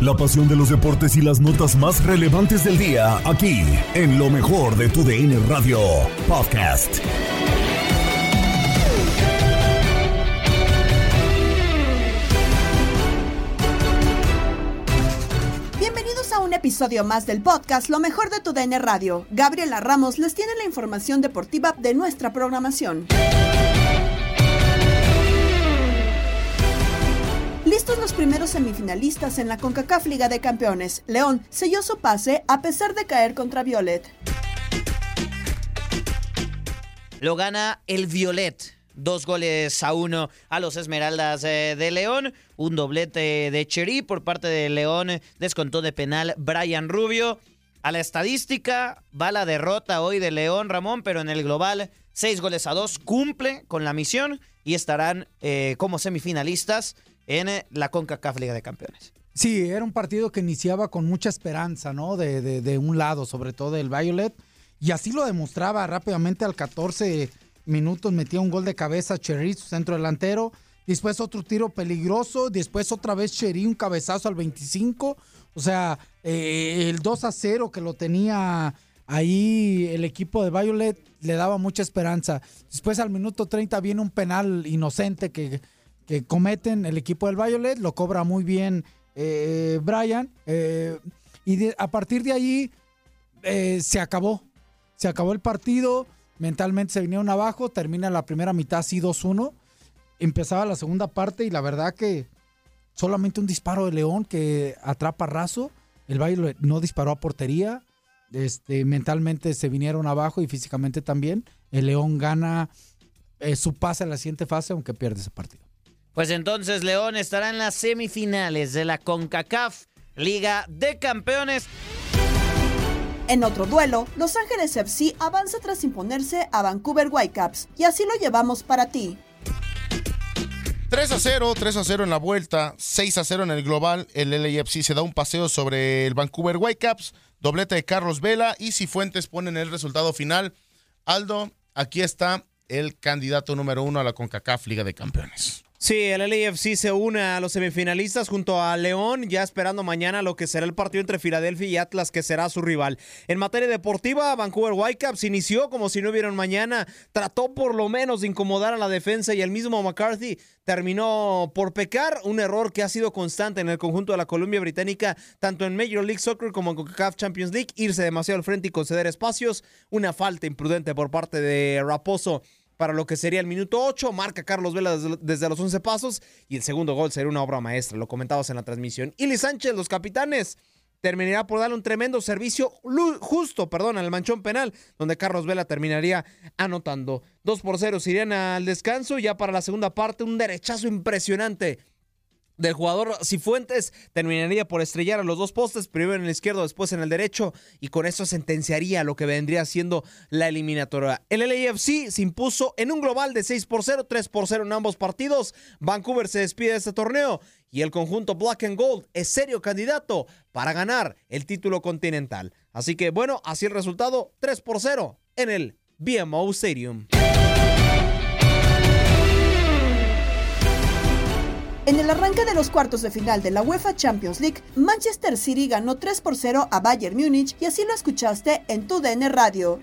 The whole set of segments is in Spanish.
La pasión de los deportes y las notas más relevantes del día, aquí, en lo mejor de tu DN Radio Podcast. Bienvenidos a un episodio más del podcast Lo mejor de tu DN Radio. Gabriela Ramos les tiene la información deportiva de nuestra programación. Listos los primeros semifinalistas en la CONCACAF Liga de Campeones. León selló su pase a pesar de caer contra Violet. Lo gana el Violet. Dos goles a uno a los Esmeraldas eh, de León. Un doblete de Cherí por parte de León. Descontó de penal Brian Rubio. A la estadística va la derrota hoy de León Ramón, pero en el global seis goles a dos cumple con la misión y estarán eh, como semifinalistas en eh, la CONCACAF Liga de Campeones. Sí, era un partido que iniciaba con mucha esperanza, ¿no? De, de, un lado, sobre todo del Violet. Y así lo demostraba rápidamente al 14 minutos. Metía un gol de cabeza Cherry, su centro delantero. Después otro tiro peligroso. Después otra vez Cherry, un cabezazo al 25. O sea, eh, el 2 a 0 que lo tenía ahí el equipo de Violet le daba mucha esperanza. Después al minuto 30 viene un penal inocente que que cometen el equipo del Violet, lo cobra muy bien eh, Brian, eh, y a partir de eh, se acabó, se acabó el partido, mentalmente se vinieron abajo, termina la primera mitad así 2-1, empezaba la segunda parte y la verdad que solamente un disparo de León que atrapa raso, el Violet no disparó a portería, este, mentalmente se vinieron abajo y físicamente también, el León gana su pase a la siguiente fase aunque pierde ese partido. Pues entonces León estará en las semifinales de la CONCACAF Liga de Campeones. En otro duelo, Los Ángeles FC avanza tras imponerse a Vancouver Whitecaps y así lo llevamos para ti. 3 a 0, 3 a 0 en la vuelta, 6 a 0 en el global. El LAFC se da un paseo sobre el Vancouver Whitecaps, doblete de Carlos Vela y Cifuentes ponen el resultado final. Aldo, aquí está el candidato número uno a la CONCACAF Liga de Campeones. Sí, el LAFC se une a los semifinalistas junto a León, ya esperando mañana lo que será el partido entre Filadelfia y Atlas, que será su rival. En materia deportiva, Vancouver Whitecaps inició como si no hubiera mañana, trató por lo menos de incomodar a la defensa y el mismo McCarthy terminó por pecar, un error que ha sido constante en el conjunto de la Columbia Británica, tanto en Major League Soccer como en CONCACAF Champions League, irse demasiado al frente y conceder espacios, una falta imprudente por parte de Raposo para lo que sería el minuto 8. Marca Carlos Vela desde, los 11 pasos y el segundo gol sería una obra maestra, lo comentabas en la transmisión. Ili Sánchez, los capitanes, terminará por darle un tremendo servicio justo, perdón, al manchón penal, donde Carlos Vela terminaría anotando. 2 por 0 se irían al descanso, ya para la segunda parte un derechazo impresionante del jugador Cifuentes terminaría por estrellar a los dos postes, primero en el izquierdo, después en el derecho, y con eso sentenciaría lo que vendría siendo la eliminatoria. El LAFC se impuso en un global de 6 por 0, 3 por 0 en ambos partidos. Vancouver se despide de este torneo y el conjunto Black and Gold es serio candidato para ganar el título continental. Así que bueno, así el resultado, 3 por 0 en el BMO Stadium. En el arranque de los cuartos de final de la UEFA Champions League, Manchester City ganó 3 por 0 a Bayern Múnich y así lo escuchaste en tu DN Radio.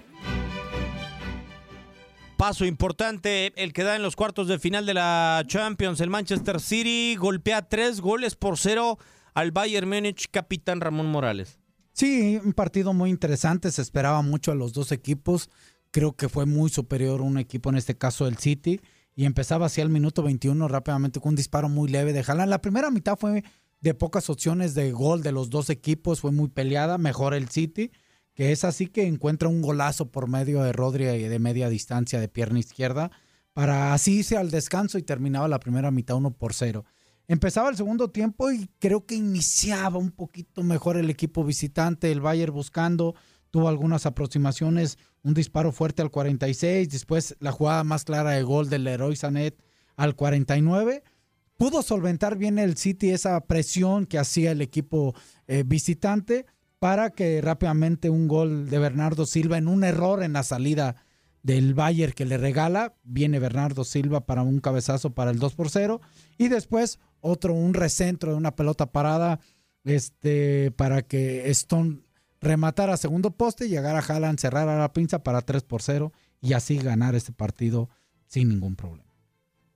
Paso importante el que da en los cuartos de final de la Champions. El Manchester City golpea tres goles por cero al Bayern Múnich, capitán Ramón Morales. Sí, un partido muy interesante. Se esperaba mucho a los dos equipos. Creo que fue muy superior un equipo, en este caso el City y empezaba así al minuto 21 rápidamente con un disparo muy leve de Haaland. La primera mitad fue de pocas opciones de gol de los dos equipos, fue muy peleada, mejor el City, que es así que encuentra un golazo por medio de Rodri de media distancia de pierna izquierda para así irse al descanso y terminaba la primera mitad 1 por 0. Empezaba el segundo tiempo y creo que iniciaba un poquito mejor el equipo visitante, el Bayern buscando, tuvo algunas aproximaciones, un disparo fuerte al 46, después la jugada más clara de gol del Leroy Sanet al 49. Pudo solventar bien el City esa presión que hacía el equipo eh, visitante para que rápidamente un gol de Bernardo Silva en un error en la salida del Bayern que le regala, viene Bernardo Silva para un cabezazo para el 2 por 0 y después otro un recentro de una pelota parada este para que Stone rematar a segundo poste, llegar a Haaland, cerrar a la pinza para 3 por 0 y así ganar este partido sin ningún problema.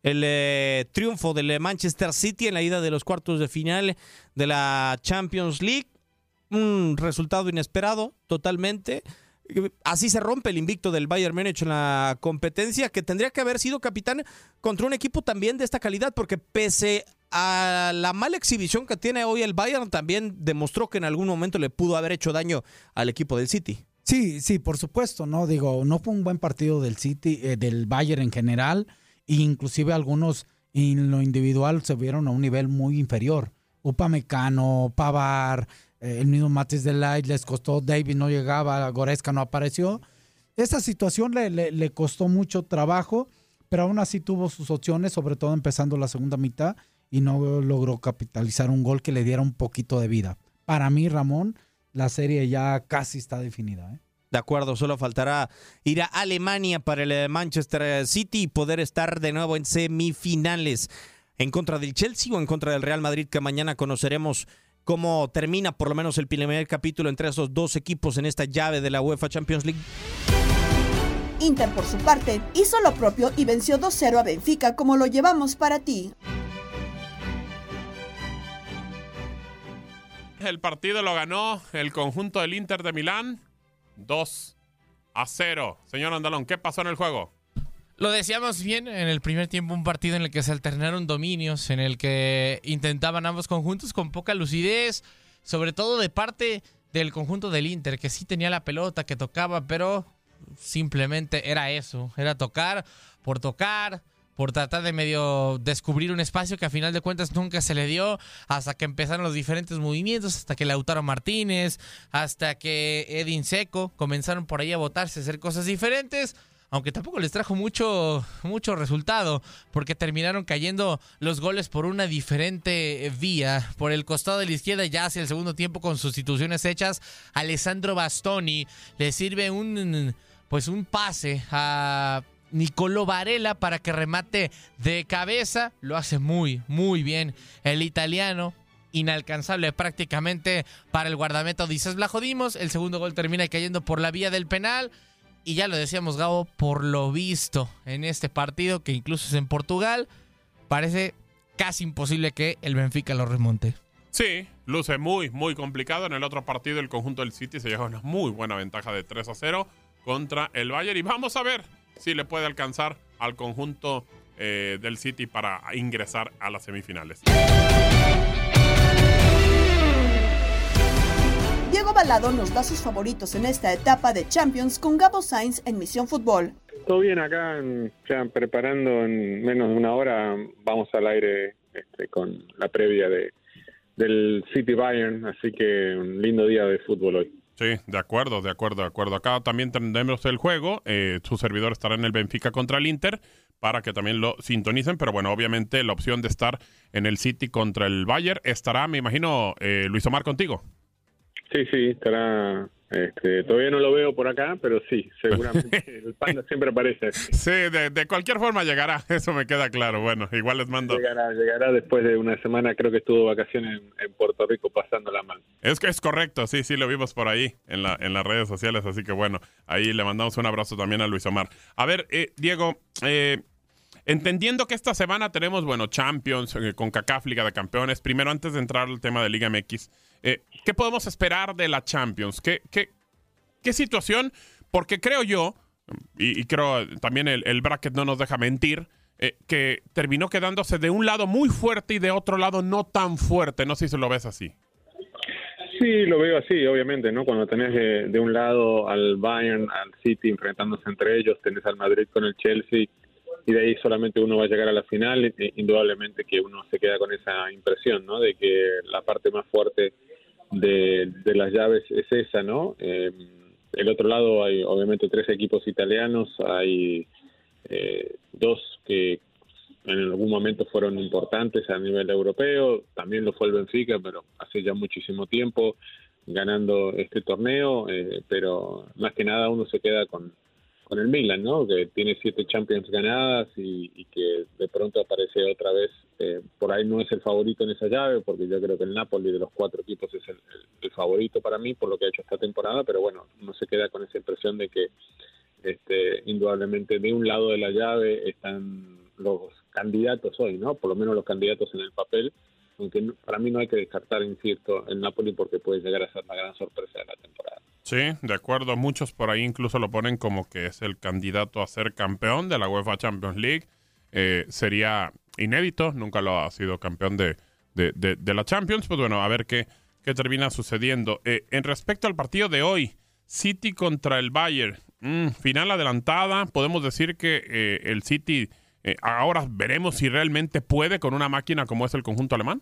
El eh, triunfo del Manchester City en la ida de los cuartos de final de la Champions League. Un resultado inesperado totalmente. Así se rompe el invicto del Bayern Múnich en la competencia, que tendría que haber sido capitán contra un equipo también de esta calidad, porque pese a la mala exhibición que tiene hoy el Bayern, también demostró que en algún momento le pudo haber hecho daño al equipo del City. Sí, sí, por supuesto, no digo, no fue un buen partido del City, eh, del Bayern en general, e inclusive algunos en lo individual se vieron a un nivel muy inferior. Upamecano, Pavar, eh, el mismo Matis de Light les costó, David no llegaba, Goreska no apareció. Esa situación le, le costó mucho trabajo, pero aún así tuvo sus opciones, sobre todo empezando la segunda mitad y no logró capitalizar un gol que le diera un poquito de vida. Para mí, Ramón, la serie ya casi está definida. ¿eh? De acuerdo, solo faltará ir a Alemania para el eh, Manchester City y poder estar de nuevo en semifinales en contra del Chelsea o en contra del Real Madrid, que mañana conoceremos cómo termina por lo menos el primer capítulo entre esos dos equipos en esta llave de la UEFA Champions League. Inter, por su parte, hizo lo propio y venció 2-0 a Benfica como lo llevamos para ti. El partido lo ganó el conjunto del Inter de Milán 2 a 0. Señor Andalón, ¿qué pasó en el juego? Lo decíamos bien en el primer tiempo, un partido en el que se alternaron dominios, en el que intentaban ambos conjuntos con poca lucidez, sobre todo de parte del conjunto del Inter, que sí tenía la pelota, que tocaba, pero simplemente era eso, era tocar por tocar, por tratar de medio descubrir un espacio que a final de cuentas nunca se le dio hasta que empezaron los diferentes movimientos, hasta que Lautaro Martínez, hasta que Edin Seco comenzaron por ahí a votarse, a hacer cosas diferentes aunque tampoco les trajo mucho, mucho resultado, porque terminaron cayendo los goles por una diferente vía. Por el costado de la izquierda, ya hacia el segundo tiempo, con sustituciones hechas, Alessandro Bastoni le sirve un, pues un pase a Nicolò Varela para que remate de cabeza. Lo hace muy, muy bien el italiano. Inalcanzable prácticamente para el guardameta Odises Blagodimos. El segundo gol termina cayendo por la vía del penal. Y ya lo decíamos, Gabo, por lo visto en este partido, que incluso es en Portugal, parece casi imposible que el Benfica lo remonte. Sí, luce muy, muy complicado. En el otro partido, el conjunto del City se lleva una muy buena ventaja de 3 a 0 contra el Bayern. Y vamos a ver si le puede alcanzar al conjunto eh, del City para ingresar a las semifinales. Diego Balado nos da sus favoritos en esta etapa de Champions con Gabo Sainz en Misión Fútbol. Todo bien acá, en- ya preparando en menos de una hora, vamos al aire este, con la previa de, del City Bayern, así que un lindo día de fútbol hoy. Sí, de acuerdo, de acuerdo, de acuerdo. Acá también tendremos el juego. eh, su servidor estará en el Benfica contra el Inter para que también lo sintonicen. Pero bueno, obviamente la opción de estar en el City contra el Bayern estará, me imagino, eh, Luis Omar contigo. Sí, sí, estará. Este, todavía no lo veo por acá, pero sí, seguramente el panda siempre aparece. Sí, de, de cualquier forma llegará, eso me queda claro. Bueno, igual les mando. Llegará, llegará después de una semana, creo que estuvo vacaciones en, en Puerto Rico pasándola mal. Es que es correcto, sí, sí, lo vimos por ahí en, la, en las redes sociales, así que bueno, ahí le mandamos un abrazo también a Luis Omar. A ver, eh, Diego, eh, entendiendo que esta semana tenemos, bueno, Champions, eh, con CACAF, Liga de Campeones, primero antes de entrar al tema de Liga MX, eh, ¿qué podemos esperar de la Champions? ¿Qué, qué, qué situación? Porque creo yo, y, creo también el, bracket no nos deja mentir, eh, que terminó quedándose de un lado muy fuerte y de otro lado no tan fuerte, no sé si lo ves así. Sí, lo veo así, obviamente, ¿no? Cuando tenés de, de un lado al Bayern, al City enfrentándose entre ellos, tenés al Madrid con el Chelsea y de ahí solamente uno va a llegar a la final, indudablemente que uno se queda con esa impresión, ¿no? De que la parte más fuerte de, de las llaves es esa, ¿no? Eh, el otro lado hay obviamente tres equipos italianos, hay eh, dos que en algún momento fueron importantes a nivel europeo, también lo fue el Benfica, pero hace ya muchísimo tiempo ganando este torneo, eh, pero más que nada uno se queda con, con el Milan, ¿no? Que tiene siete Champions ganadas y, que de pronto aparece otra vez, eh, por ahí no es el favorito en esa llave, porque yo creo que el Napoli de los cuatro equipos es el, favorito para mí por lo que ha hecho esta temporada, pero bueno, uno se queda con esa impresión de que este, indudablemente de un lado de la llave están los candidatos hoy, ¿no? Por lo menos los candidatos en el papel, aunque para mí no hay que descartar, insisto, el Napoli porque puede llegar a ser la gran sorpresa de la temporada. Sí, de acuerdo. Muchos por ahí incluso lo ponen como que es el candidato a ser campeón de la UEFA Champions League. Eh, sería inédito, nunca lo ha sido campeón de, de, de- de la Champions. Pues bueno, a ver qué, qué termina sucediendo. Eh, en respecto al partido de hoy, City contra el Bayern, mm, final adelantada. Podemos decir que eh, el City eh, ahora veremos si realmente puede con una máquina como es el conjunto alemán.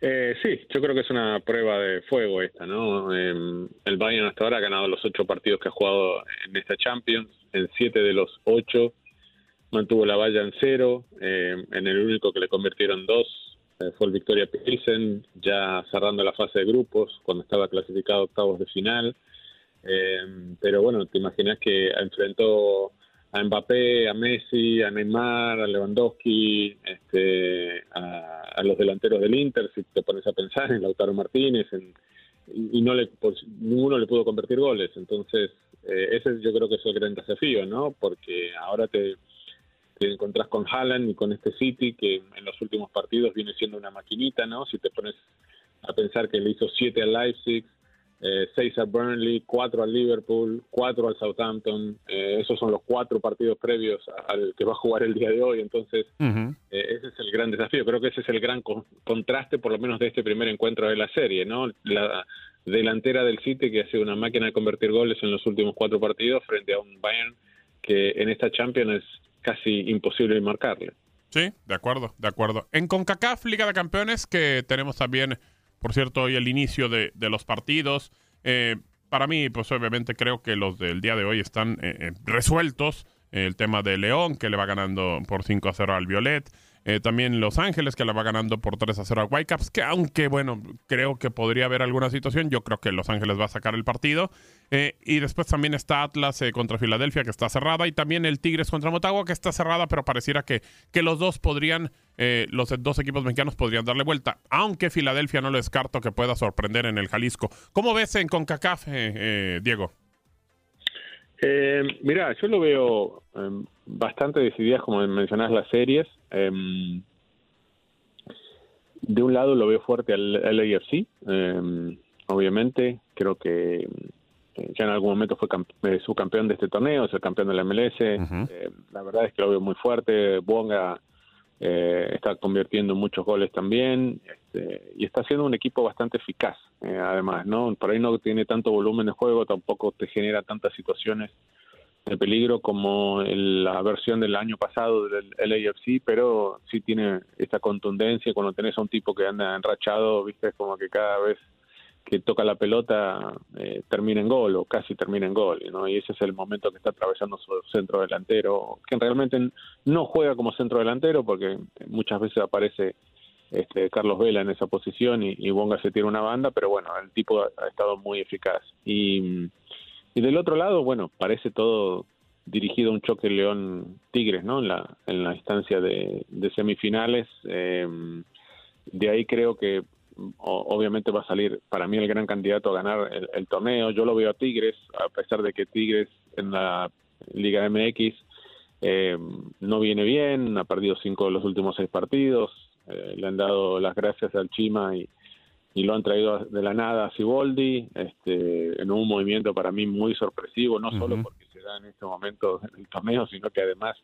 Eh, sí, yo creo que es una prueba de fuego esta, ¿no? Eh, el Bayern hasta ahora ha ganado los ocho partidos que ha jugado en esta Champions, en siete de los ocho mantuvo la valla en cero, eh, en el único que le convirtieron dos eh, fue el Victoria Pilsen, ya cerrando la fase de grupos, cuando estaba clasificado octavos de final. Eh, pero bueno, te imaginas que enfrentó a Mbappé, a Messi, a Neymar, a Lewandowski, este, a, a los delanteros del Inter, si te pones a pensar en Lautaro Martínez, en- y, no le, pues, ninguno le pudo convertir goles. Entonces, eh, ese yo creo que es el gran desafío, ¿no? Porque ahora te, te encontrás con Haaland y con este City que en los últimos partidos viene siendo una maquinita, ¿no? Si te pones a pensar que le hizo siete al Leipzig, eh, seis al Burnley, cuatro al Liverpool, cuatro al Southampton, eh, esos son los cuatro partidos previos al que va a jugar el día de hoy, entonces eh, ese es el gran desafío, creo que ese es el gran con- contraste por lo menos de este primer encuentro de la serie, ¿no? La delantera del City que ha sido una máquina de convertir goles en los últimos cuatro partidos frente a un Bayern que en esta Champions es casi imposible marcarle. Sí, de acuerdo, de acuerdo. En CONCACAF, Liga de Campeones, que tenemos también, por cierto, hoy el inicio de, de los partidos. eh, para mí, pues obviamente creo que los del día de hoy están eh, eh, resueltos. El tema de León, que le va ganando por 5 a 0 al Violet. Eh, también Los Ángeles, que la va ganando por 3 a 0 a Whitecaps, que aunque, bueno, creo que podría haber alguna situación, yo creo que Los Ángeles va a sacar el partido. Eh, y después también está Atlas eh, contra Filadelfia, que está cerrada, y también el Tigres contra Motagua, que está cerrada, pero pareciera que, que los dos podrían, los dos equipos mexicanos podrían darle vuelta, aunque Filadelfia no lo descarto que pueda sorprender en el Jalisco. ¿Cómo ves en CONCACAF, Diego? Eh, mira, yo lo veo eh, bastante decididas, como mencionás, las series. Eh, de un lado lo veo fuerte al LAFC, eh, obviamente, creo que eh, ya en algún momento fue eh, subcampeón de este torneo, es el campeón de la MLS. La verdad es que lo veo muy fuerte. Bonga eh, está convirtiendo muchos goles también este, y está siendo un equipo bastante eficaz, eh, además, ¿no? Por ahí no tiene tanto volumen de juego, tampoco te genera tantas situaciones de peligro como el- la versión del año pasado del LAFC, pero sí tiene esta contundencia cuando tenés a un tipo que anda enrachado, viste, como que cada vez que toca la pelota eh, termina en gol o casi termina en gol. Y ese es el momento que está atravesando su centro delantero, que realmente no juega como centro delantero porque muchas veces aparece este, Carlos Vela en esa posición y, y Bonga se tira una banda, pero bueno, el tipo ha, estado muy eficaz. Y, del otro lado, bueno, parece todo dirigido a un choque León-Tigres, ¿no? En la, en la instancia de, de semifinales. Eh, de ahí creo que obviamente va a salir para mí el gran candidato a ganar el, el torneo. Yo lo veo a Tigres, a pesar de que Tigres en la Liga MX eh, no viene bien, ha perdido cinco de los últimos seis partidos, eh, le han dado las gracias al Chima y, y lo han traído de la nada a Siboldi, este, en un movimiento para mí muy sorpresivo, no solo porque se da en este momento en el torneo, sino que además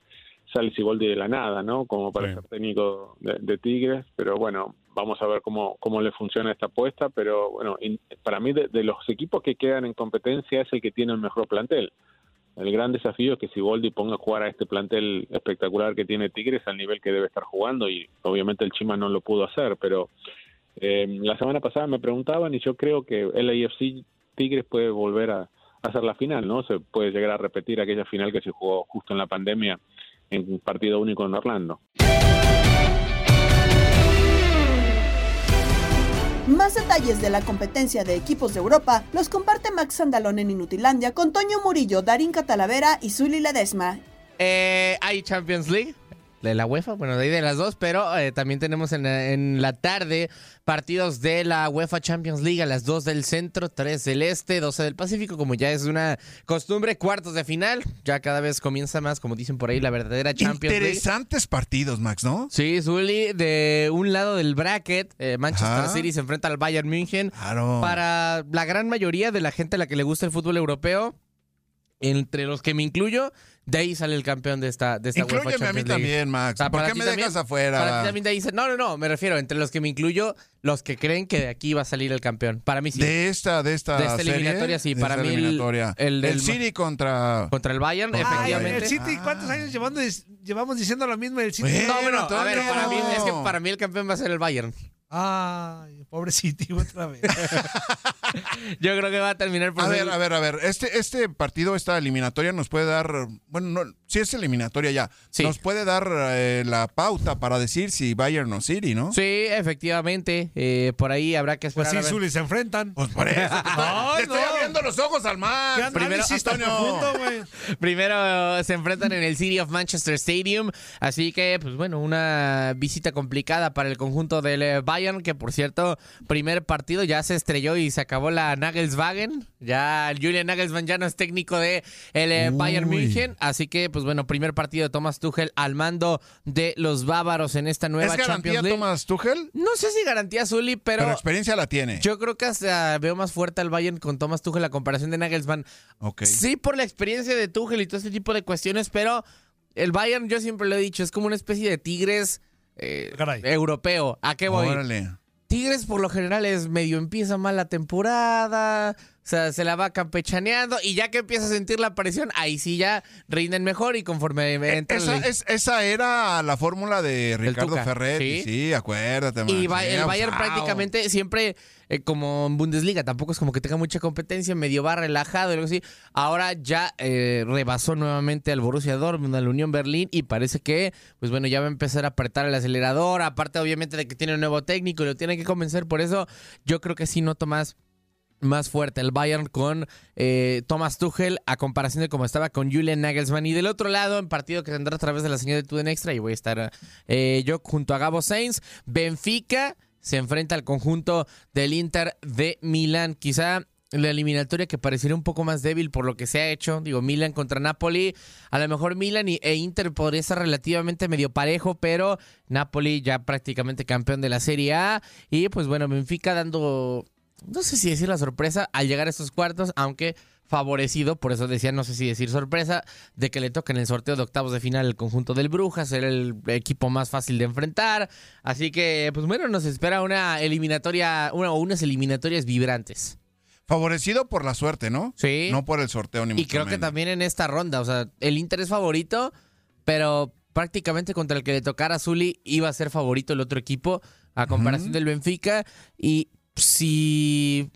sale Siboldi de la nada, ¿no? Como para ser técnico de, de Tigres, pero bueno, vamos a ver cómo, cómo le funciona esta apuesta, pero bueno, in- para mí de, de los equipos que quedan en competencia es el que tiene el mejor plantel. El gran desafío es que Siboldi ponga a jugar a este plantel espectacular que tiene Tigres al nivel que debe estar jugando y obviamente el Chima no lo pudo hacer, pero eh, la semana pasada me preguntaban y yo creo que el AFC Tigres puede volver a hacer la final, ¿no? Se puede llegar a repetir aquella final que se jugó justo en la pandemia en un partido único en Orlando. Más detalles de la competencia de equipos de Europa los comparte Max Andalón en Inutilandia con Toño Murillo, Darín Catalavera y Zuli Ledesma. Eh, hay Champions League de la UEFA, bueno, de ahí de las dos, pero eh, también tenemos en la, en la tarde partidos de la UEFA Champions League a las 2 del centro, 3 del este, 12 del Pacífico, como ya es una costumbre, cuartos de final, ya cada vez comienza más, como dicen por ahí, la verdadera Champions League. Interesantes partidos, Max, ¿no? Sí, Zully, de un lado del bracket, eh, Manchester Ajá. City se enfrenta al Bayern München. Claro. Para la gran mayoría de la gente a la que le gusta el fútbol europeo, entre los que me incluyo, de ahí sale el campeón de esta, de esta UEFA Inclúyeme a mí League. también, Max. O sea, ¿Por para qué ti me también- dejas afuera? Para ti también de ahí se- No, no, no, me refiero, entre los que me incluyo, los que creen que de aquí va a salir el campeón. Para mí sí. De esta, de esta, De esta serie, eliminatoria, sí, de para esta mí el- eliminatoria. el del- City contra... Contra el Bayern, Contra el efectivamente. El City, ¿cuántos años llevando, llevamos diciendo lo mismo? El City. No, bueno, a ver, para mí, es que para mí el campeón va a ser el Bayern. Ay, pobre City, otra vez. Yo creo que va a terminar por A ser- ver, a ver, a ver. Este, este partido, esta eliminatoria nos puede dar. Bueno, no, si es eliminatoria ya. Nos puede dar eh, la pauta para decir si Bayern o City, ¿no? Sí, efectivamente. eh, por ahí habrá que Pues esperar. sí, a ver. Zuli, se enfrentan. Pues por eso. te estoy, Ay, te estoy no. abriendo los ojos al mar. ¿Qué análisis tan profundo, güey? Primero eh, se enfrentan en el City of Manchester Stadium, así que, pues bueno, una visita complicada para el conjunto del eh, Bayern, que por cierto, primer partido ya se estrelló y se acabó la Nagelswagen. Ya Julian Nagelsmann ya no es técnico de el eh, Bayern. München, así que, pues bueno, primer partido de Thomas Tuchel al mando de los bávaros en esta nueva ¿Es garantía Champions League. Thomas Tuchel? No sé si garantía Zully, pero, Pero experiencia la tiene. yo creo que hasta veo más fuerte al Bayern con Thomas Tuchel la comparación de Nagelsmann. Ok. Sí, por la experiencia de Tuchel y todo este tipo de cuestiones, pero el Bayern, yo siempre lo he dicho, es como una especie de Tigres eh, europeo. ¿A qué voy? Órale. Tigres por lo general es medio empieza mal la temporada, O sea, se la va campechaneando y ya que empieza a sentir la presión, ahí sí ya rinden mejor y conforme entra Esa, el- es- esa era la fórmula de Ricardo Ferretti. ¿sí? Sí, acuérdate. Y va- el Bayern prácticamente siempre, eh, como en Bundesliga, tampoco es como que tenga mucha competencia, medio va relajado y algo así. Ahora ya eh, rebasó nuevamente al Borussia Dortmund, al Unión Berlín y parece que, pues bueno, ya va a empezar a apretar el acelerador. Aparte, obviamente, de que tiene un nuevo técnico y lo tiene que convencer. Por eso, yo creo que sí noto más más fuerte el Bayern con eh, Thomas Tuchel a comparación de cómo estaba con Julian Nagelsmann. Y del otro lado, en partido que tendrá a través de la señal de Tuden Extra, y voy a estar eh, yo junto a Gabo Sainz, Benfica se enfrenta al conjunto del Inter de Milán. Quizá la eliminatoria que pareciera un poco más débil por lo que se ha hecho. Digo, Milan contra Napoli. A lo mejor Milan y, e Inter podría ser relativamente medio parejo, pero Napoli ya prácticamente campeón de la Serie A. Y pues bueno, Benfica dando no sé si decir la sorpresa al llegar a estos cuartos, aunque favorecido, por eso decía, no sé si decir sorpresa, de que le toca en el sorteo de octavos de final el conjunto del Brujas, ser el equipo más fácil de enfrentar. Así que, pues bueno, nos espera una eliminatoria, una o unas eliminatorias vibrantes. Favorecido por la suerte, ¿no? Sí. No por el sorteo ni Y mucho creo que también en esta ronda, o sea, el Inter es favorito, pero prácticamente contra el que le tocara a Zuli iba a ser favorito el otro equipo, a comparación del Benfica. Y si,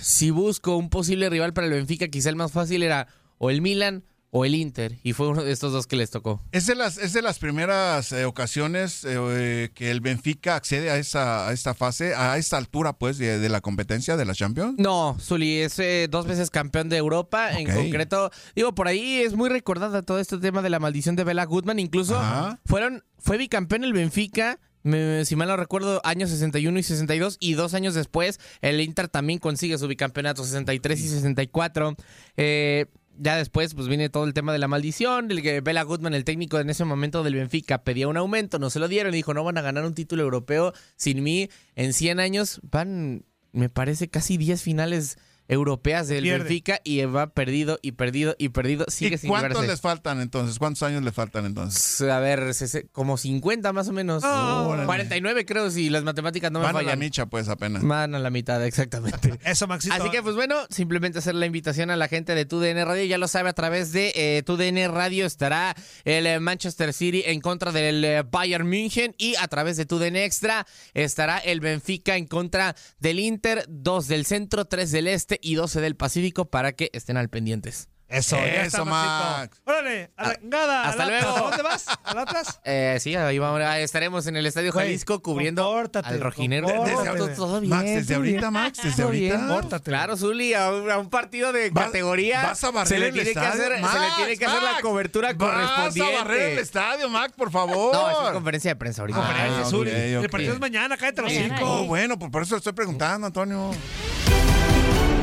si busco un posible rival para el Benfica, quizá el más fácil era o el Milan o el Inter, y fue uno de estos dos que les tocó. Es de las, es de las primeras eh, ocasiones eh, que el Benfica accede a esa a esta fase, a esta altura, pues, de, de la competencia de la Champions. No, Zuli es eh, dos veces campeón de Europa. En concreto, digo, por ahí es muy recordada todo este tema de la maldición de Bela Goodman. Incluso Ajá. fueron, fue bicampeón el Benfica. Si mal no recuerdo, años 61 y 62, y dos años después, el Inter también consigue su bicampeonato 63 y 64. Eh, ya después, pues viene todo el tema de la maldición, el que Bela Goodman, el técnico en ese momento del Benfica, pedía un aumento, no se lo dieron y dijo, no van a ganar un título europeo sin mí. En 100 años van, me parece, casi 10 finales europeas del Pierde. Benfica y va perdido y perdido y perdido. Sigue ¿Y sin cuántos llevarse. les faltan entonces? ¿Cuántos años le faltan entonces? A ver, como 50 más o menos. Órale. 49 creo, si las matemáticas no me Van a la fallan. micha, pues, apenas. Van a la mitad, exactamente. Eso, Maxito. Así que, pues bueno, simplemente hacer la invitación a la gente de TUDN Radio. Ya lo sabe, a través de eh, TUDN Radio estará el eh, Manchester City en contra del eh, Bayern München y a través de TUDN Extra estará el Benfica en contra del Inter, dos del centro, tres del este y 12 del Pacífico para que estén al pendientes. Eso, ya Eso, Maxito. Max. Órale, a la chingada, hasta al Atlas. luego. ¿A dónde vas? ¿Al Atlas? Eh, sí, ahí vamos, ahí estaremos en el Estadio Güey, Jalisco cubriendo compórtate, al rojinero. compórtate. Todo, todo bien, Max, desde todo ahorita, bien. Max, desde Todo bien. ahorita. Compórtate. Claro, Zuli, a un, a un partido de Vas- categoría vas a barrer se le el tiene que estadio. hacer, se le Max, tiene que hacer la Max, cobertura Vas correspondiente. a barrer el estadio, Max, por favor. No, es conferencia de prensa ahorita. Ah, Ah, ok, Zuli. ok. El partido es mañana, cállate los Mañana, cinco. Oh, bueno, pues por eso le estoy preguntando, Antonio.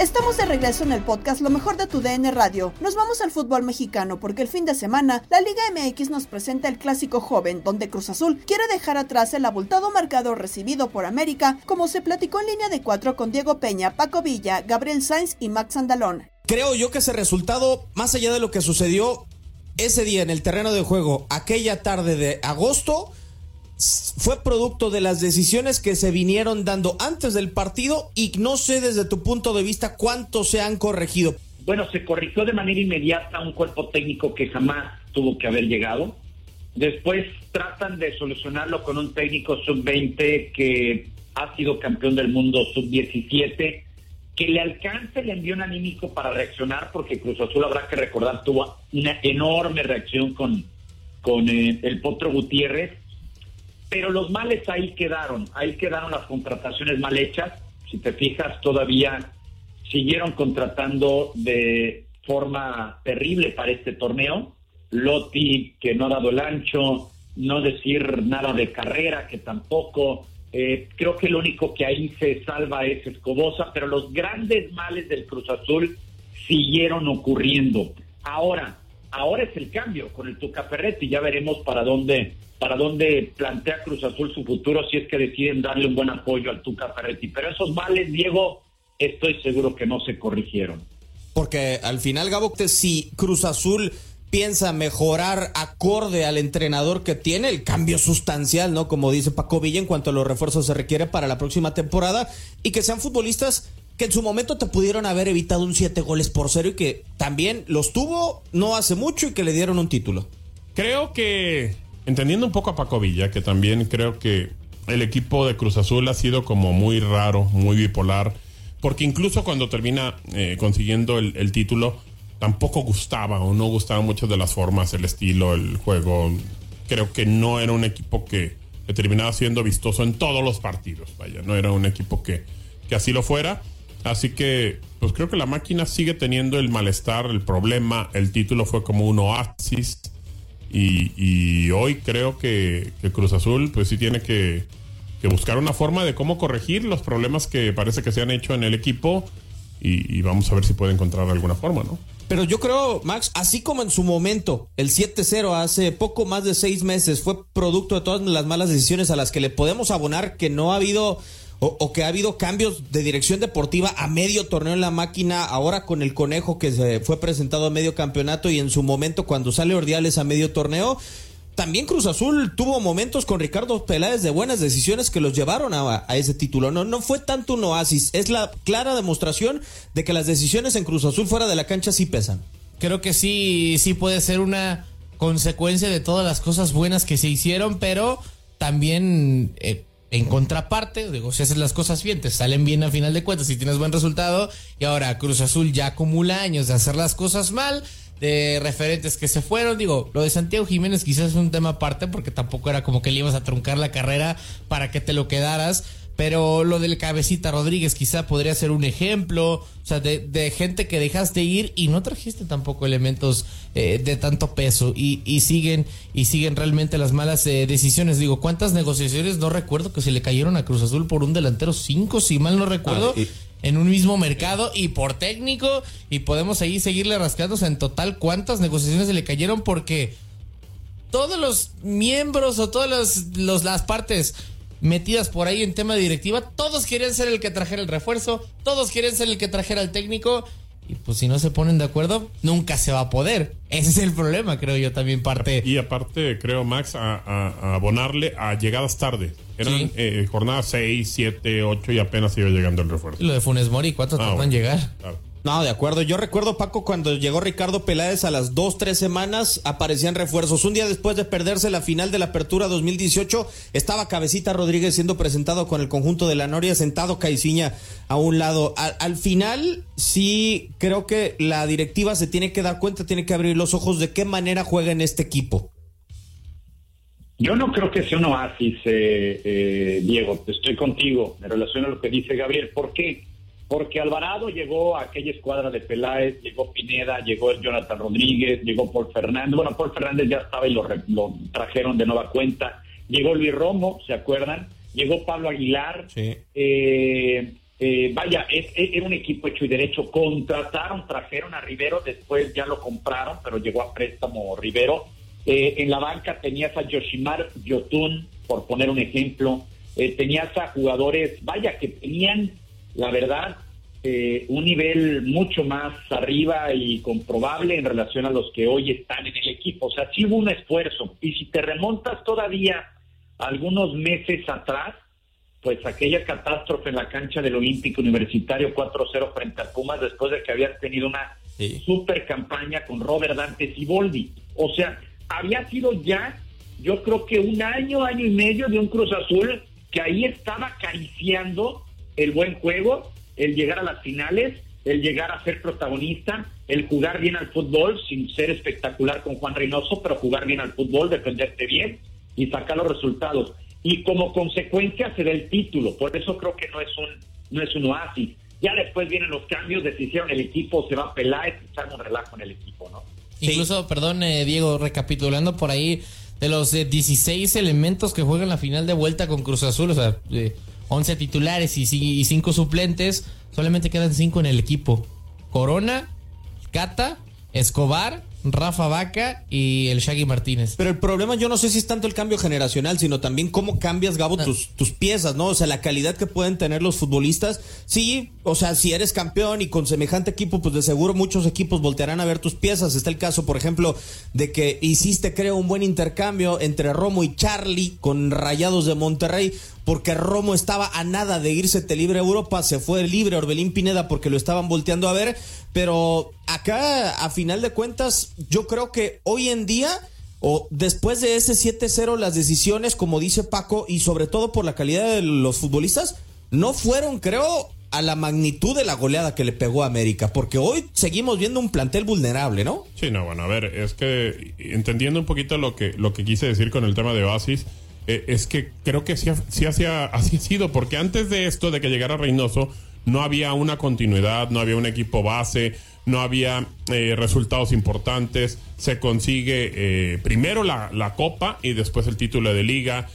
Estamos de regreso en el podcast Lo mejor de tu DN Radio. Nos vamos al fútbol mexicano porque el fin de semana la Liga MX nos presenta el clásico joven donde Cruz Azul quiere dejar atrás el abultado marcador recibido por América como se platicó en línea de cuatro con Diego Peña, Paco Villa, Gabriel Sainz y Max Andalón. Creo yo que ese resultado, más allá de lo que sucedió ese día en el terreno de juego, aquella tarde de agosto, fue producto de las decisiones que se vinieron dando antes del partido y no sé desde tu punto de vista cuánto se han corregido. Bueno, se corrigió de manera inmediata un cuerpo técnico que jamás tuvo que haber llegado. Después tratan de solucionarlo con un técnico sub-20 que ha sido campeón del mundo sub-17, que le alcance el envío anímico para reaccionar, porque Cruz Azul habrá que recordar tuvo una enorme reacción con, con eh, el Potro Gutiérrez. Pero los males ahí quedaron, ahí quedaron las contrataciones mal hechas. Si te fijas, todavía siguieron contratando de forma terrible para este torneo. Lotti, que no ha dado el ancho, no decir nada de carrera, que tampoco. Eh, creo que lo único que ahí se salva es Escobosa, pero los grandes males del Cruz Azul siguieron ocurriendo. Ahora, ahora es el cambio con el Tuca Ferretti, ya veremos para dónde para dónde plantea Cruz Azul su futuro si es que deciden darle un buen apoyo al Tuca Ferretti. Pero esos males, Diego, estoy seguro que no se corrigieron. Porque al final, Gabo, si Cruz Azul piensa mejorar acorde al entrenador que tiene, el cambio sustancial, ¿no? Como dice Paco Villa, en cuanto a los refuerzos se requiere para la próxima temporada, y que sean futbolistas que en su momento te pudieron haber evitado un siete goles por cero y que también los tuvo no hace mucho y que le dieron un título. Creo que, entendiendo un poco a Paco Villa, que también creo que el equipo de Cruz Azul ha sido como muy raro, muy bipolar, porque incluso cuando termina eh, consiguiendo el, título, tampoco gustaba o no gustaba mucho de las formas, el estilo, el juego. Creo que no era un equipo que, que terminaba siendo vistoso en todos los partidos. Vaya, no era un equipo que, que así lo fuera. Así que, pues creo que la máquina sigue teniendo el malestar, el problema. El título fue como un oasis. Y, y hoy creo que, que Cruz Azul, pues sí tiene que, que buscar una forma de cómo corregir los problemas que parece que se han hecho en el equipo. Y, y vamos a ver si puede encontrar alguna forma, ¿no? Pero yo creo, Max, así como en su momento el 7-0 hace poco más de seis meses fue producto de todas las malas decisiones a las que le podemos abonar que no ha habido o, que ha habido cambios de dirección deportiva a medio torneo en la máquina, ahora con el conejo que se fue presentado a medio campeonato y en su momento cuando sale Ordiales a medio torneo. También Cruz Azul tuvo momentos con Ricardo Peláez de buenas decisiones que los llevaron a, a, ese título. No, no fue tanto un oasis, es la clara demostración de que las decisiones en Cruz Azul fuera de la cancha sí pesan. Creo que sí, sí puede ser una consecuencia de todas las cosas buenas que se hicieron, pero también eh, en contraparte, digo, si haces las cosas bien, te salen bien a final de cuentas, si tienes buen resultado, y ahora Cruz Azul ya acumula años de hacer las cosas mal, de referentes que se fueron. Digo, lo de Santiago Jiménez quizás es un tema aparte porque tampoco era como que le ibas a truncar la carrera para que te lo quedaras. Pero lo del cabecita Rodríguez quizá podría ser un ejemplo. O sea, de, de gente que dejaste ir y no trajiste tampoco elementos eh, de tanto peso. Y, y, siguen, y siguen realmente las malas eh, decisiones. Digo, ¿cuántas negociaciones no recuerdo que se le cayeron a Cruz Azul por un delantero? Cinco, si mal no recuerdo. Ah, y en un mismo mercado y por técnico y podemos ahí seguirle rascando o sea, en total cuántas negociaciones se le cayeron porque todos los miembros o todas los, las partes metidas por ahí en tema de directiva, todos quieren ser el que trajera el refuerzo, todos quieren ser el que trajera el técnico y pues si no se ponen de acuerdo, nunca se va a poder. Ese es el problema, creo yo también parte. Y aparte, creo, Max, a, a, a abonarle a llegadas tarde. Eran sí. eh, jornadas 6, 7, 8 y apenas iba llegando el refuerzo. Y lo de Funes Mori, ¿cuánto ah, tardan en llegar? Claro. No, de acuerdo. Yo recuerdo, Paco, cuando llegó Ricardo Peláez a las dos, tres semanas, aparecían refuerzos. Un día después de perderse la final de la Apertura 2018, estaba Cabecita Rodríguez siendo presentado con el conjunto de la Noria, sentado Caiciña a un lado. Al, al, final, sí creo que la directiva se tiene que dar cuenta, tiene que abrir los ojos de qué manera juega en este equipo. Yo no creo que sea un oasis, eh, eh, Diego. Estoy contigo en relación a lo que dice Gabriel. ¿Por qué? Porque Alvarado llegó a aquella escuadra de Peláez, llegó Pineda, llegó el Jonathan Rodríguez, llegó Paul Fernández. Bueno, Paul Fernández ya estaba y lo, lo trajeron de nueva cuenta. Llegó Luis Romo, ¿se acuerdan? Llegó Pablo Aguilar. Sí. Eh, eh, vaya, es, era un equipo hecho y derecho. Contrataron, trajeron a Rivero, después ya lo compraron, pero llegó a préstamo Rivero. Eh, en la banca tenías a Yoshimar Yotun, por poner un ejemplo. Eh, tenías a jugadores, vaya, que tenían la verdad, eh, un nivel mucho más arriba y comprobable en relación a los que hoy están en el equipo. O sea, sí hubo un esfuerzo. Y si te remontas todavía algunos meses atrás, pues aquella catástrofe en la cancha del Olímpico Universitario 4-0 frente a Pumas después de que habías tenido una sí. super campaña con Robert Dantes y Boldi. O sea, había sido ya, yo creo que un año, año y medio de un Cruz Azul que ahí estaba acariciando el buen juego, el llegar a las finales, el llegar a ser protagonista, el jugar bien al fútbol sin ser espectacular con Juan Reynoso, pero jugar bien al fútbol, defenderte bien y sacar los resultados. y como consecuencia se da el título. Por eso creo que no es un, no es un oasis. Ya después vienen los cambios, decidieron el equipo, se va a pelar, echar un relajo en el equipo, ¿no? Incluso, perdón, eh, Diego, recapitulando por ahí, de los eh, 16 elementos que juegan la final de vuelta con Cruz Azul, o sea, eh, 11 titulares y 5 suplentes, solamente quedan 5 en el equipo. Corona, Cata, Escobar, Rafa Vaca y el Shaggy Martínez. Pero el problema yo no sé si es tanto el cambio generacional, sino también cómo cambias, Gabo, tus, tus piezas, ¿no? O sea, la calidad que pueden tener los futbolistas. Sí, o sea, si eres campeón y con semejante equipo, pues de seguro muchos equipos voltearán a ver tus piezas. Está el caso, por ejemplo, de que hiciste, creo, un buen intercambio entre Romo y Charlie con Rayados de Monterrey porque Romo estaba a nada de irse te libre a Europa, se fue libre Orbelín Pineda porque lo estaban volteando a ver, pero acá a final de cuentas yo creo que hoy en día o después de ese 7-0 las decisiones, como dice Paco, y sobre todo por la calidad de los futbolistas, no fueron, creo, a la magnitud de la goleada que le pegó a América, porque hoy seguimos viendo un plantel vulnerable, ¿no? Sí, no, bueno, a ver, es que entendiendo un poquito lo que, lo que quise decir con el tema de Oasis, eh, es que creo que sí, ha sido, porque antes de esto, de que llegara Reynoso, no había una continuidad, no había un equipo base, no había eh, resultados importantes, se consigue eh, primero la, la, copa y después el título de liga,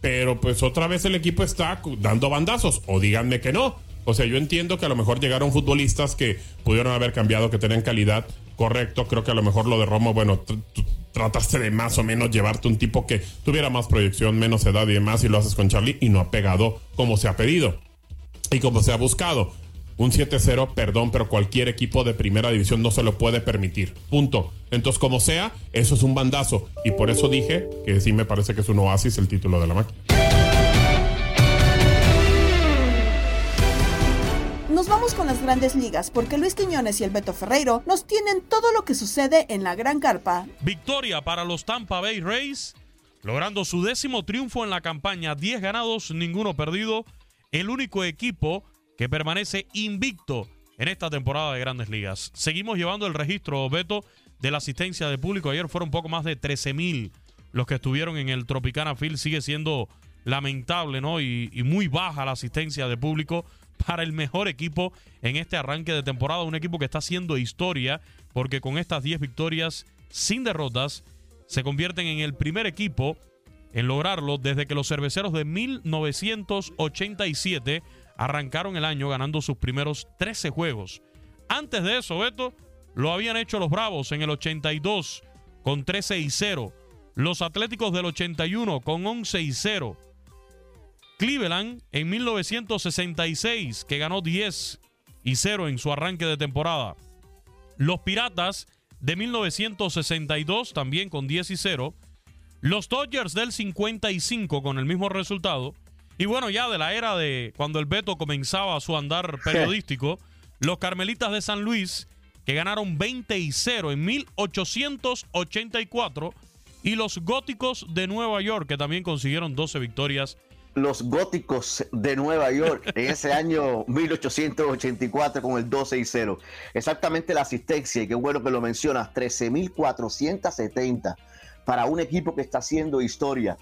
pero pues otra vez el equipo está dando bandazos, o díganme que no. O sea, yo entiendo que a lo mejor llegaron futbolistas que pudieron haber cambiado, que tenían calidad, correcto, creo que a lo mejor lo de Romo, bueno, trataste de más o menos llevarte un tipo que tuviera más proyección, menos edad y demás, y lo haces con Charlie y no ha pegado como se ha pedido y como se ha buscado. Un 7-0, perdón, pero cualquier equipo de primera división no se lo puede permitir. Punto. Entonces, como sea, eso es un bandazo. Y por eso dije que sí me parece que es un oasis el título de la máquina. Nos vamos con las grandes ligas porque Luis Quiñones y el Beto Ferreiro nos tienen todo lo que sucede en la gran carpa. Victoria para los Tampa Bay Rays, logrando su décimo triunfo en la campaña, 10 ganados, ninguno perdido, el único equipo que permanece invicto en esta temporada de grandes ligas. Seguimos llevando el registro, Beto, de la asistencia de público. Ayer fueron poco más de 13 mil los que estuvieron en el Tropicana Field. Sigue siendo lamentable, ¿no? Y muy baja la asistencia de público para el mejor equipo en este arranque de temporada. Un equipo que está haciendo historia porque con estas 10 victorias sin derrotas se convierten en el primer equipo en lograrlo desde que los cerveceros de 1987 arrancaron el año ganando sus primeros 13 juegos. Antes de eso, Beto, lo habían hecho los Bravos en el 82 con 13 y 0. Los Atléticos del 81 con 11 y 0. Cleveland en 1966, que ganó 10 y 0 en su arranque de temporada. Los Piratas de 1962, también con 10 y 0. Los Dodgers del 55 con el mismo resultado. Y bueno, ya de la era de cuando el Beto comenzaba su andar periodístico, los Carmelitas de San Luis, que ganaron 20 y 0 en 1884. Y los Góticos de Nueva York, que también consiguieron 12 victorias los góticos de Nueva York en ese año 1884 con el 12 y 0. Exactamente la asistencia, y qué bueno que lo mencionas, 13.470 para un equipo que está haciendo historia.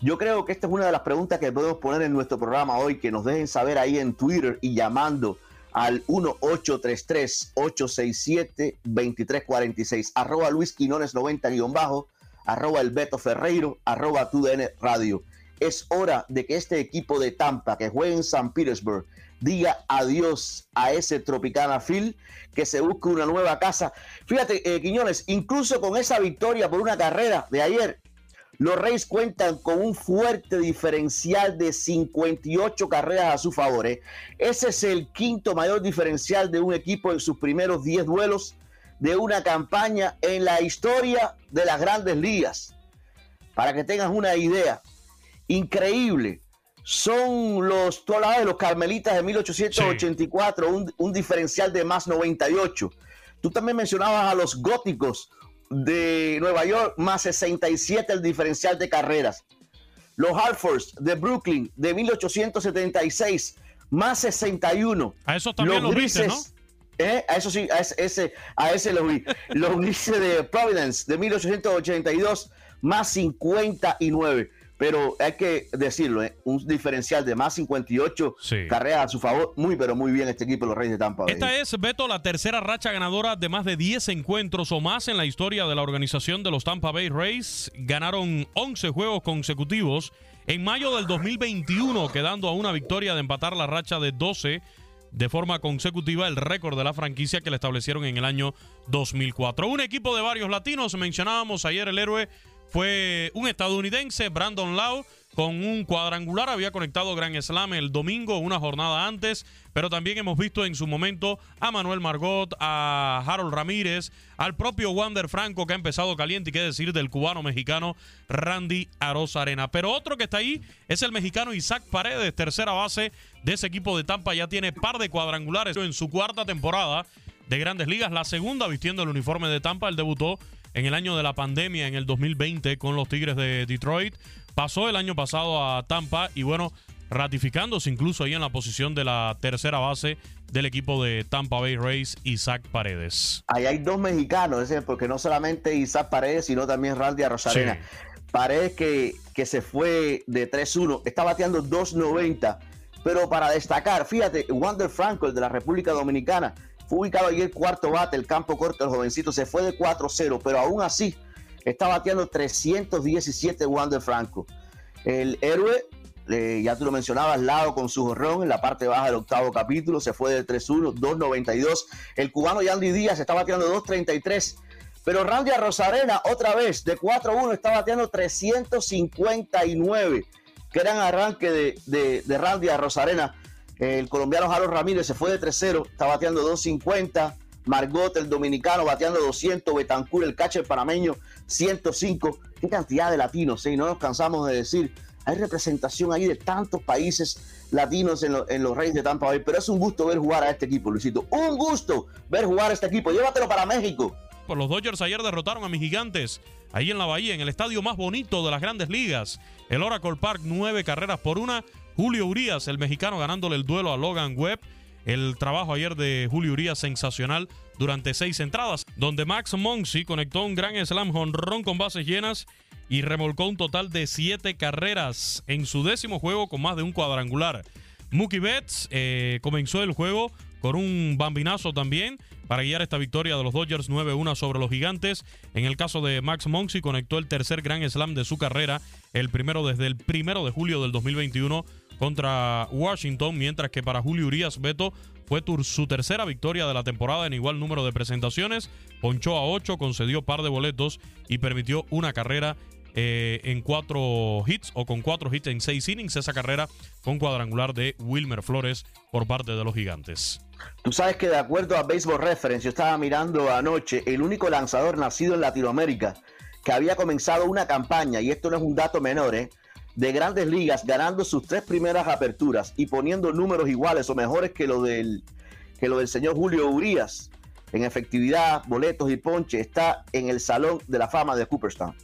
Yo creo que esta es una de las preguntas que podemos poner en nuestro programa hoy, que nos dejen saber ahí en Twitter y llamando al 1833-867-2346, arroba Luis Quinones 90 guion bajo, arroba el Beto Ferreiro, arroba TUDN Radio es hora de que este equipo de Tampa que juega en San Petersburg diga adiós a ese Tropicana Phil, que se busque una nueva casa. Fíjate, eh, Quiñones, incluso con esa victoria por una carrera de ayer, los Reyes cuentan con un fuerte diferencial de 58 carreras a su favor. ¿eh? Ese es el quinto mayor diferencial de un equipo en sus primeros 10 duelos de una campaña en la historia de las grandes ligas. Para que tengas una idea, increíble. Son los, tú de los Carmelitas de 1884, un, un, diferencial de más 98. Tú también mencionabas a los Góticos de Nueva York, más 67 el diferencial de carreras. Los Hartfords de Brooklyn de 1876, más 61. A eso también los grises, ¿no? ¿eh? A eso sí, a ese, a ese lo vi. los grises de Providence de 1882, más 59. Pero hay que decirlo, ¿eh? un diferencial de más 58 Sí. carreras a su favor. Muy, pero muy bien este equipo, los Reyes de Tampa Bay. Esta es, Beto, la tercera racha ganadora de más de 10 encuentros o más en la historia de la organización de los Tampa Bay Rays. Ganaron 11 juegos consecutivos en mayo del 2021, quedando a una victoria de empatar la racha de 12 de forma consecutiva, el récord de la franquicia que le establecieron en el año 2004. Un equipo de varios latinos, mencionábamos ayer el héroe fue un estadounidense, Brandon Lau, con un cuadrangular. Había conectado Grand Slam el domingo, una jornada antes. Pero también hemos visto en su momento a Manuel Margot, a Harold Ramírez, al propio Wander Franco, que ha empezado caliente. Y qué decir del cubano mexicano Randy Arozarena. Pero otro que está ahí es el mexicano Isaac Paredes, tercera base de ese equipo de Tampa. Ya tiene par de cuadrangulares en su cuarta temporada de Grandes Ligas. La segunda vistiendo el uniforme de Tampa. Él debutó en el año de la pandemia, en el 2020, con los Tigres de Detroit. Pasó el año pasado a Tampa y bueno, ratificándose incluso ahí en la posición de la tercera base del equipo de Tampa Bay Rays, Isaac Paredes. Ahí hay dos mexicanos, ese, porque no solamente Isaac Paredes, sino también Randy Rosarena. Paredes que, que se fue de 3-1, está bateando 2.90. Pero para destacar, fíjate, Wander Franco, el de la República Dominicana, fue ubicado ayer cuarto bate, el campo corto, el jovencito, se fue de 4-0, pero aún así está bateando 317 Wander Franco. El héroe, eh, ya tú lo mencionabas, lado con su jorrón en la parte baja del octavo capítulo, se fue de 3-1, 2.92. El cubano Yandy Díaz está bateando 2.33. Pero Randy Rosarena, otra vez, de 4-1, está bateando 359. Gran arranque de, de, de Randy Rosarena. El colombiano Jaro Ramírez se fue de 3-0, está bateando 2.50. Margot, el dominicano, bateando 200. Betancur, el catcher panameño, 105. Qué cantidad de latinos, ¿eh? No nos cansamos de decir. Hay representación ahí de tantos países latinos en, lo- en los Reyes de Tampa Bay. Pero es un gusto ver jugar a este equipo, Luisito. Un gusto ver jugar a este equipo. Llévatelo para México. Por los Dodgers ayer derrotaron a mis gigantes ahí en la Bahía, en el estadio más bonito de las grandes ligas. El Oracle Park, nueve carreras por una. Julio Urias, el mexicano, ganándole el duelo a Logan Webb. El trabajo ayer de Julio Urias sensacional durante seis entradas, donde Max Monsi conectó un gran slam jonrón con bases llenas y remolcó un total de siete carreras en su décimo juego con más de un cuadrangular. Mookie Betts eh, comenzó el juego con un bambinazo también para guiar esta victoria de los Dodgers 9-1 sobre los gigantes. En el caso de Max Monsi conectó el tercer gran slam de su carrera, el primero desde el primero de julio del 2021 contra Washington, mientras que para Julio Urias Beto fue su tercera victoria de la temporada en igual número de presentaciones. Ponchó a 8, concedió par de boletos y permitió una carrera eh, en cuatro hits o con cuatro hits en seis innings. Esa carrera con cuadrangular de Wilmer Flores por parte de los gigantes. Tú sabes que de acuerdo a Baseball Reference, yo estaba mirando anoche, el único lanzador nacido en Latinoamérica que había comenzado una campaña, y esto no es un dato menor, ¿eh? De grandes ligas, ganando sus tres primeras aperturas y poniendo números iguales o mejores que lo del, que lo del señor Julio Urias en efectividad, boletos y ponche, está en el Salón de la Fama de Cooperstown.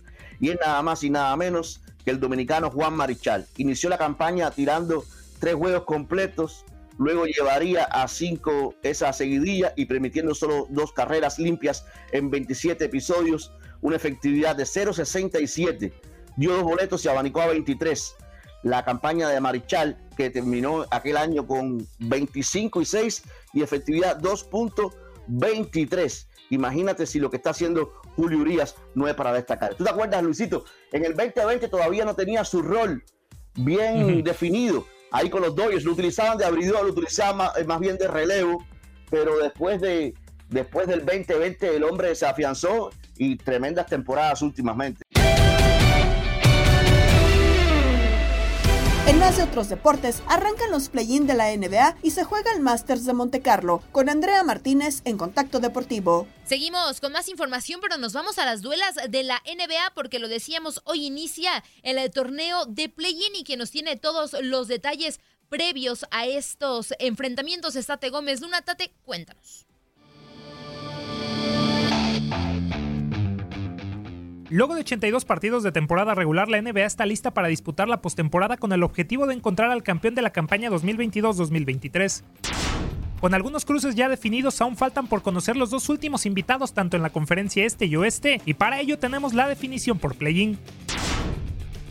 Y es nada más y nada menos que el dominicano Juan Marichal. Inició la campaña tirando tres juegos completos, luego llevaría a cinco esa seguidilla y permitiendo solo dos carreras limpias en 27 episodios, una efectividad de 0.67. Dio dos boletos y abanicó a 23. La campaña de Marichal, que terminó aquel año con 25 y 6 y efectividad 2.23. Imagínate si lo que está haciendo Julio Urias no es para destacar. ¿Tú te acuerdas, Luisito? En el 2020 todavía no tenía su rol bien definido. Ahí con los Dodgers lo utilizaban de abridor, lo utilizaban más, eh, más bien de relevo, pero después de después del 2020 el hombre se afianzó y tremendas temporadas últimamente. En más de otros deportes, arrancan los play-in de la NBA y se juega el Masters de Monte Carlo, con Andrea Martínez en Contacto Deportivo. Seguimos con más información, pero nos vamos a las duelas de la NBA porque lo decíamos, hoy inicia el eh, torneo de play-in y quien nos tiene todos los detalles previos a estos enfrentamientos es Tate Gómez. Luna Tate, cuéntanos. Luego de 82 partidos de temporada regular, la NBA está lista para disputar la postemporada con el objetivo de encontrar al campeón de la campaña 2022-2023. Con algunos cruces ya definidos, aún faltan por conocer los dos últimos invitados tanto en la conferencia este y oeste, y para ello tenemos la definición por play-in.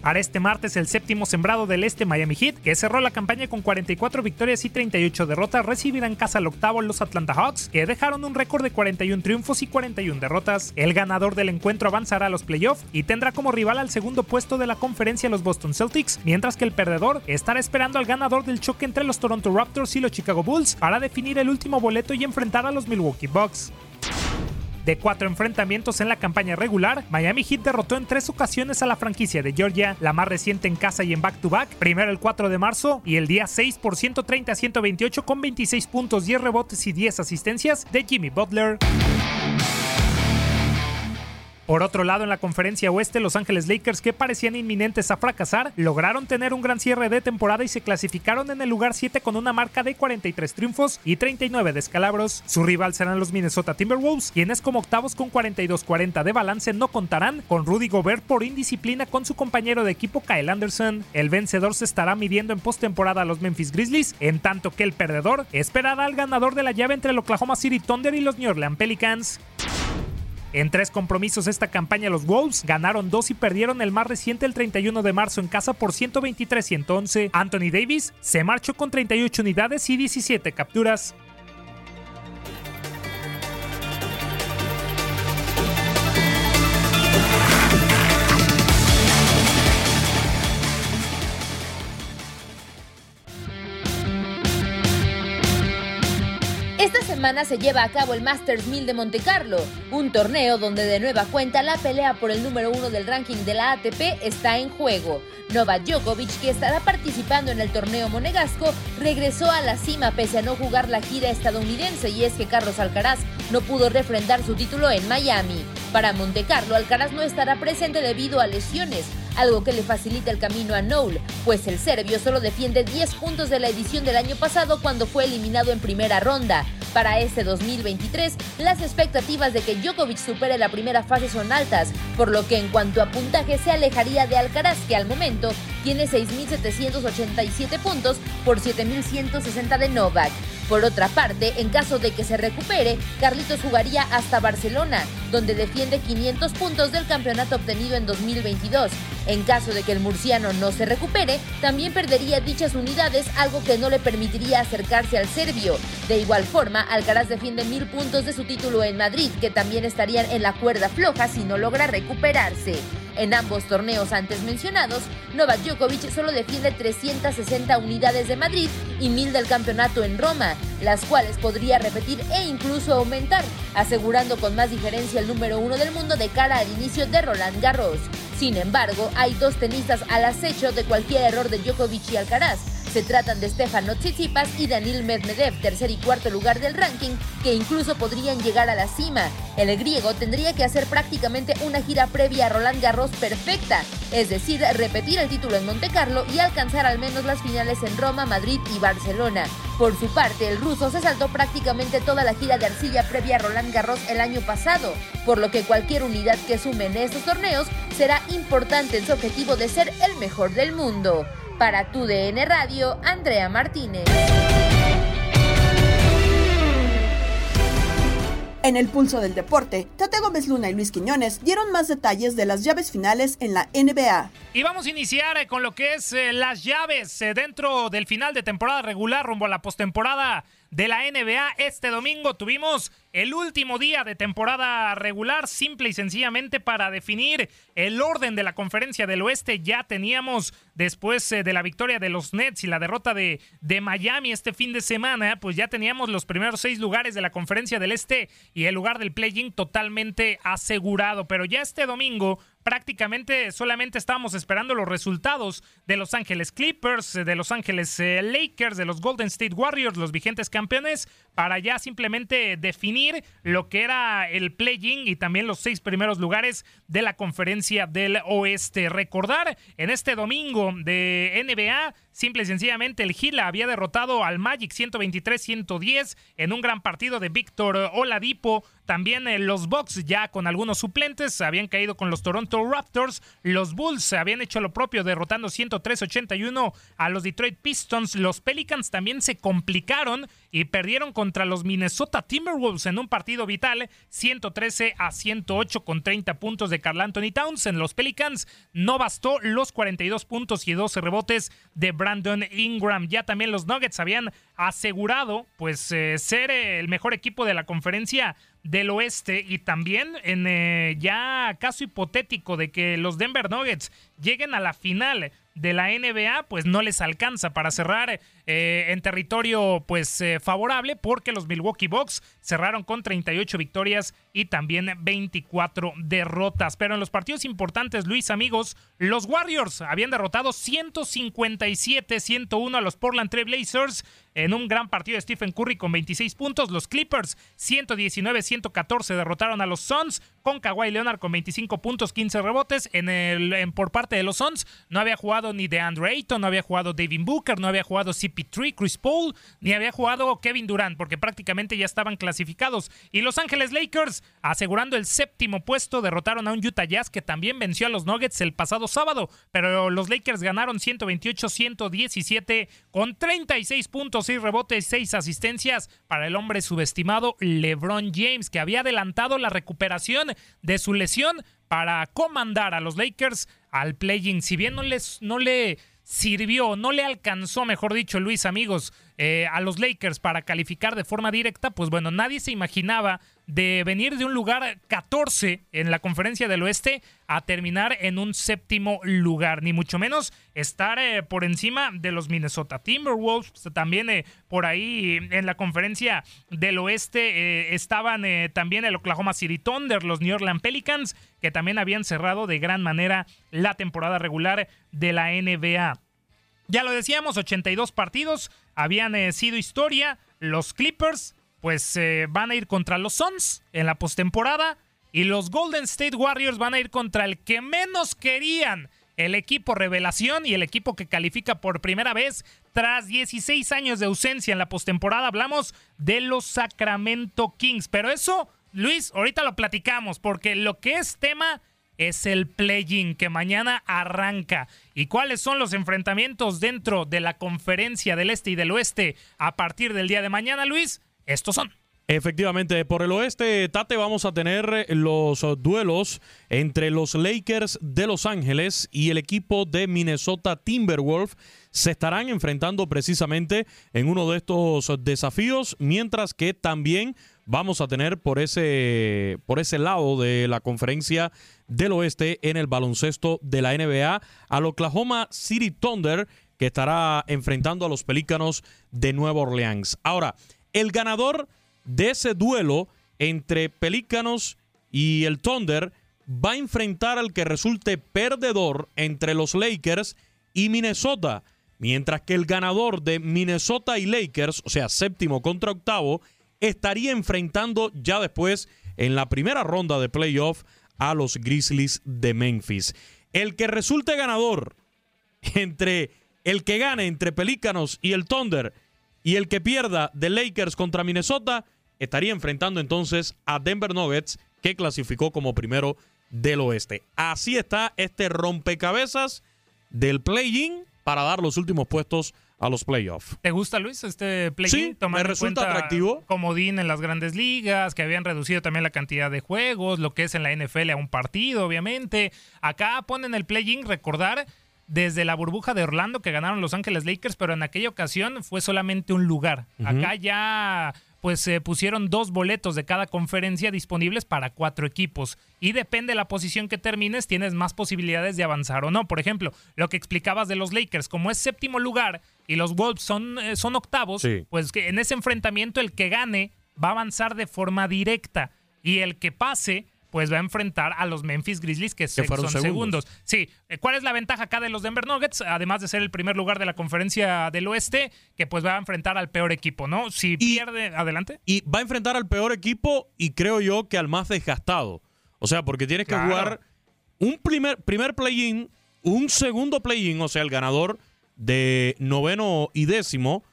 Para este martes, el séptimo sembrado del este Miami Heat, que cerró la campaña con 44 victorias y 38 derrotas, recibirá en casa al octavo los Atlanta Hawks, que dejaron un récord de 41 triunfos y 41 derrotas. El ganador del encuentro avanzará a los playoffs y tendrá como rival al segundo puesto de la conferencia los Boston Celtics, mientras que el perdedor estará esperando al ganador del choque entre los Toronto Raptors y los Chicago Bulls para definir el último boleto y enfrentar a los Milwaukee Bucks. De cuatro enfrentamientos en la campaña regular, Miami Heat derrotó en tres ocasiones a la franquicia de Georgia, la más reciente en casa y en back-to-back, primero el 4 de marzo y el día 6 por 130 a 128 con 26 puntos, 10 rebotes y 10 asistencias de Jimmy Butler. Por otro lado, en la conferencia oeste, Los Ángeles Lakers, que parecían inminentes a fracasar, lograron tener un gran cierre de temporada y se clasificaron en el lugar 7 con una marca de 43 triunfos y 39 descalabros. Su rival serán los Minnesota Timberwolves, quienes como octavos con 42-40 de balance no contarán con Rudy Gobert por indisciplina con su compañero de equipo Kyle Anderson. El vencedor se estará midiendo en postemporada a los Memphis Grizzlies, en tanto que el perdedor esperará al ganador de la llave entre el Oklahoma City Thunder y los New Orleans Pelicans. En tres compromisos esta campaña los Wolves ganaron dos y perdieron el más reciente el 31 de marzo en casa por 123-111. Anthony Davis se marchó con 38 unidades y 17 capturas. Semana se lleva a cabo el Masters 1000 de Monte Carlo, un torneo donde de nueva cuenta la pelea por el número uno del ranking de la ATP está en juego. Novak Djokovic, que estará participando en el torneo monegasco, regresó a la cima pese a no jugar la gira estadounidense y es que Carlos Alcaraz no pudo refrendar su título en Miami. Para Monte Carlo, Alcaraz no estará presente debido a lesiones, algo que le facilita el camino a Noel, pues el serbio solo defiende 10 puntos de la edición del año pasado cuando fue eliminado en primera ronda. Para este 2023, las expectativas de que Djokovic supere la primera fase son altas, por lo que en cuanto a puntaje se alejaría de Alcaraz, que al momento tiene 6.787 puntos por 7.160 de Novak. Por otra parte, en caso de que se recupere, Carlitos jugaría hasta Barcelona, donde defiende 500 puntos del campeonato obtenido en 2022. En caso de que el murciano no se recupere, también perdería dichas unidades, algo que no le permitiría acercarse al serbio. De igual forma, Alcaraz defiende mil puntos de su título en Madrid, que también estarían en la cuerda floja si no logra recuperarse. En ambos torneos antes mencionados, Novak Djokovic solo defiende 360 unidades de Madrid y 1000 del campeonato en Roma, las cuales podría repetir e incluso aumentar, asegurando con más diferencia el número uno del mundo de cara al inicio de Roland Garros. Sin embargo, hay dos tenistas al acecho de cualquier error de Djokovic y Alcaraz. Se tratan de Stefano Tsitsipas y Danil Medvedev, tercer y cuarto lugar del ranking, que incluso podrían llegar a la cima. El griego tendría que hacer prácticamente una gira previa a Roland Garros perfecta, es decir, repetir el título en Monte Carlo y alcanzar al menos las finales en Roma, Madrid y Barcelona. Por su parte, el ruso se saltó prácticamente toda la gira de arcilla previa a Roland Garros el año pasado, por lo que cualquier unidad que sume en estos torneos será importante en su objetivo de ser el mejor del mundo. Para tu DN Radio, Andrea Martínez. En el pulso del deporte, Tate Gómez Luna y Luis Quiñones dieron más detalles de las llaves finales en la NBA. Y vamos a iniciar eh, con lo que es eh, las llaves eh, dentro del final de temporada regular rumbo a la postemporada de la NBA. Este domingo tuvimos el último día de temporada regular, simple y sencillamente para definir el orden de la conferencia del oeste. Ya teníamos, después eh, de la victoria de los Nets y la derrota de, de Miami este fin de semana, pues ya teníamos los primeros seis lugares de la conferencia del este y el lugar del play-in totalmente asegurado. Pero ya este domingo prácticamente solamente estábamos esperando los resultados de Los Ángeles Clippers, de Los Ángeles eh, Lakers, de los Golden State Warriors, los vigentes campeones, para ya simplemente definir lo que era el play-in y también los seis primeros lugares de la conferencia del oeste. Recordar en este domingo de NBA Simple y sencillamente el Gila había derrotado al Magic 123-110 en un gran partido de Víctor Oladipo. También eh, los Bucks ya con algunos suplentes habían caído con los Toronto Raptors. Los Bulls habían hecho lo propio derrotando 103-81 a los Detroit Pistons. Los Pelicans también se complicaron y perdieron contra los Minnesota Timberwolves en un partido vital 113 a 108 con 30 puntos de Carl Anthony Towns. En los Pelicans no bastó los 42 puntos y 12 rebotes de Brandon Ingram. Ya también los Nuggets habían asegurado pues eh, ser eh, el mejor equipo de la conferencia del oeste y también en eh, ya caso hipotético de que los Denver Nuggets lleguen a la final de la NBA, pues no les alcanza para cerrar eh, en territorio pues eh, favorable porque los Milwaukee Bucks cerraron con 38 victorias y también 24 derrotas. Pero en los partidos importantes, Luis, amigos, los Warriors habían derrotado 157-101 a los Portland Trail Blazers en un gran partido Stephen Curry con 26 puntos. Los Clippers 119-114 derrotaron a los Suns con Kawhi Leonard con 25 puntos, 15 rebotes. En el, por parte de los Suns no había jugado ni DeAndre Ayton, no había jugado Devin Booker, no había jugado CP3, Chris Paul, ni había jugado Kevin Durant, porque prácticamente ya estaban clasificados. Y Los Ángeles Lakers, asegurando el séptimo puesto, derrotaron a un Utah Jazz que también venció a los Nuggets el pasado sábado, pero los Lakers ganaron 128-117 con 36 puntos, 6 rebotes, 6 asistencias para el hombre subestimado LeBron James, que había adelantado la recuperación de su lesión para comandar a los Lakers al play-in. Si bien no, les, no le sirvió, no le alcanzó, mejor dicho, Luis, amigos, eh, a los Lakers para calificar de forma directa, pues bueno, nadie se imaginaba de venir de un lugar 14 en la conferencia del oeste a terminar en un séptimo lugar, ni mucho menos estar eh, por encima de los Minnesota Timberwolves, también eh, por ahí en la conferencia del oeste eh, estaban también el Oklahoma City Thunder, los New Orleans Pelicans, que también habían cerrado de gran manera la temporada regular de la NBA. Ya lo decíamos, 82 partidos habían sido historia, los Clippers pues eh, van a ir contra los Suns en la postemporada y los Golden State Warriors van a ir contra el que menos querían, el equipo revelación y el equipo que califica por primera vez tras 16 años de ausencia en la postemporada. Hablamos de los Sacramento Kings, pero eso, Luis, ahorita lo platicamos porque lo que es tema es el play-in que mañana arranca. ¿Y cuáles son los enfrentamientos dentro de la conferencia del este y del oeste a partir del día de mañana, Luis? Estos son. Efectivamente, por el oeste, Tate, vamos a tener los duelos entre los Lakers de Los Ángeles y el equipo de Minnesota Timberwolves. Se estarán enfrentando precisamente en uno de estos desafíos, mientras que también vamos a tener por ese, por ese lado de la conferencia del oeste en el baloncesto de la NBA al Oklahoma City Thunder, que estará enfrentando a los Pelícanos de Nueva Orleans. Ahora, el ganador de ese duelo entre Pelícanos y el Thunder va a enfrentar al que resulte perdedor entre los Lakers y Minnesota, mientras que el ganador de Minnesota y Lakers, o sea, séptimo contra octavo, estaría enfrentando ya después en la primera ronda de playoff a los Grizzlies de Memphis. El que resulte ganador entre el que gane entre Pelícanos y el Thunder y el que pierda de Lakers contra Minnesota estaría enfrentando entonces a Denver Nuggets, que clasificó como primero del oeste. Así está este rompecabezas del play-in para dar los últimos puestos a los playoffs. ¿Te gusta, Luis, este play-in? Sí, me resulta atractivo. Comodín en las grandes ligas, que habían reducido también la cantidad de juegos, lo que es en la NFL a un partido, obviamente. Acá ponen el play-in, recordar desde la burbuja de Orlando que ganaron Los Ángeles Lakers, pero en aquella ocasión fue solamente un lugar. Acá ya pues se pusieron dos boletos de cada conferencia disponibles para cuatro equipos. Y depende de la posición que termines, tienes más posibilidades de avanzar o no. Por ejemplo, lo que explicabas de los Lakers, como es séptimo lugar y los Wolves son, eh, son octavos, pues que en ese enfrentamiento el que gane va a avanzar de forma directa. Y el que pase pues va a enfrentar a los Memphis Grizzlies que, son segundos. segundos. Sí, ¿cuál es la ventaja acá de los Denver Nuggets? Además de ser el primer lugar de la conferencia del oeste, que pues va a enfrentar al peor equipo, ¿no? Si pierde, adelante. Y va a enfrentar al peor equipo y creo yo que al más desgastado. O sea, porque tienes que jugar un primer, primer play-in, un segundo play-in, o sea, el ganador de noveno y décimo